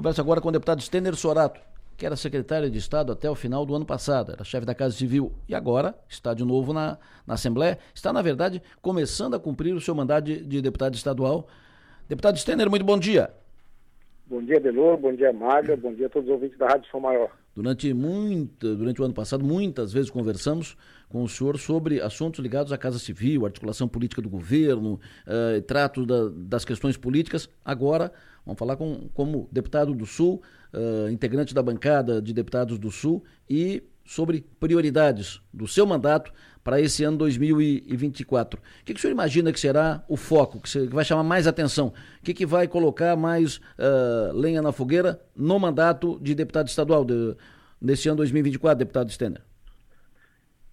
Conversa agora com o deputado Stener Sorato, que era secretário de Estado até o final do ano passado, era chefe da Casa Civil e agora está de novo na, na Assembleia. Está, na verdade, começando a cumprir o seu mandato de, de deputado estadual. Deputado Stener, muito bom dia. Bom dia, Delor, bom dia, Maga, bom dia a todos os ouvintes da Rádio São Maior. Durante, muito, durante o ano passado, muitas vezes conversamos com o senhor sobre assuntos ligados à Casa Civil, articulação política do governo, uh, trato da, das questões políticas. Agora, vamos falar com, como deputado do Sul, uh, integrante da bancada de deputados do Sul, e sobre prioridades do seu mandato para esse ano 2024. O que, que o senhor imagina que será o foco, que, vai chamar mais atenção? O que, que vai colocar mais uh, lenha na fogueira no mandato de deputado estadual de, nesse ano 2024, deputado Stener?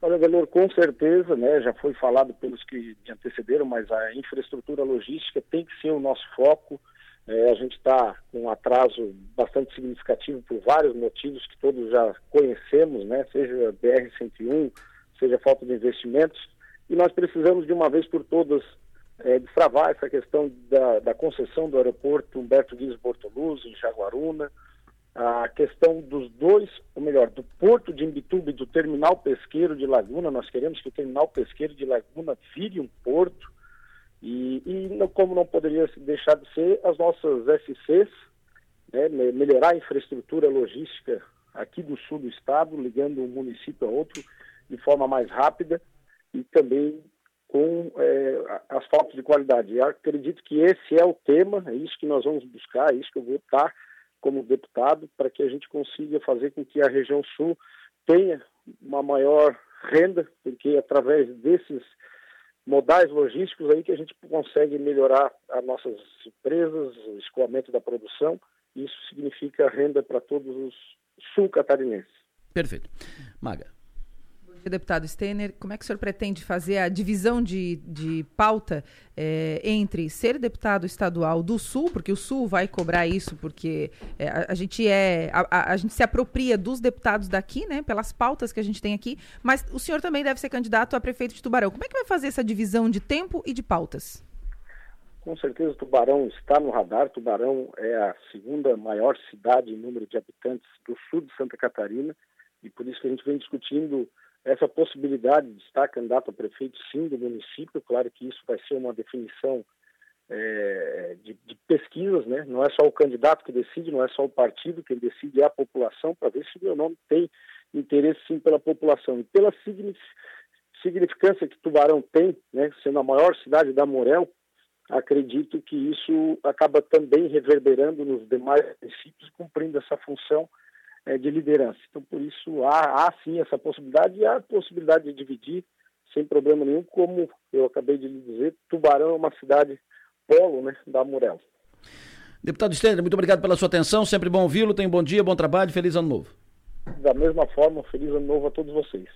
Olha, Valor, com certeza, né, já foi falado pelos que me antecederam, mas a infraestrutura logística tem que ser o nosso foco. É, a gente está com um atraso bastante significativo por vários motivos que todos já conhecemos, né, seja BR-101, seja falta de investimentos, e nós precisamos de uma vez por todas é, destravar essa questão da, da, concessão do aeroporto Humberto Guiz Bortoluzzi, em Jaguaruna, a questão dos dois, ou melhor, do porto de Imbituba e do terminal pesqueiro de Laguna, nós queremos que o terminal pesqueiro de Laguna vire um porto, e, e como não poderia deixar de ser, as nossas SCs, né, melhorar a infraestrutura logística aqui do sul do estado, ligando um município a outro, de forma mais rápida e também com é, asfalto de qualidade. Eu acredito que esse é o tema, é isso que nós vamos buscar, é isso que eu vou estar como deputado, para que a gente consiga fazer com que a região sul tenha uma maior renda, porque através desses modais logísticos aí que a gente consegue melhorar as nossas empresas, o escoamento da produção, e isso significa renda para todos os sul-catarinenses. Perfeito. Maga deputado Steiner, como é que o senhor pretende fazer a divisão de, de pauta é, entre ser deputado estadual do Sul, porque o Sul vai cobrar isso, porque é, a, a, gente é a, a, gente se apropria dos deputados daqui, né, pelas pautas que a gente tem aqui, mas o senhor também deve ser candidato a prefeito de Tubarão. Como é que vai fazer essa divisão de tempo e de pautas? Com certeza, Tubarão está no radar. Tubarão é a segunda maior cidade em número de habitantes do sul de Santa Catarina e por isso que a gente vem discutindo essa possibilidade de estar candidato a prefeito, sim, do município. Claro que isso vai ser uma definição é, de, de, pesquisas, né? Não é só o candidato que decide, não é só o partido, quem decide é a população, para ver se o meu nome tem interesse, sim, pela população. E pela significância que Tubarão tem, né? Sendo a maior cidade da Morel, acredito que isso acaba também reverberando nos demais municípios, cumprindo essa função é, de liderança. Então, por isso, há, há sim essa possibilidade e há a possibilidade de dividir sem problema nenhum, como eu acabei de lhe dizer, Tubarão é uma cidade polo né, da Murel. Deputado Stender, muito obrigado pela sua atenção, sempre bom ouvi-lo, tenha um bom dia, bom trabalho, feliz ano novo. Da mesma forma, feliz ano novo a todos vocês.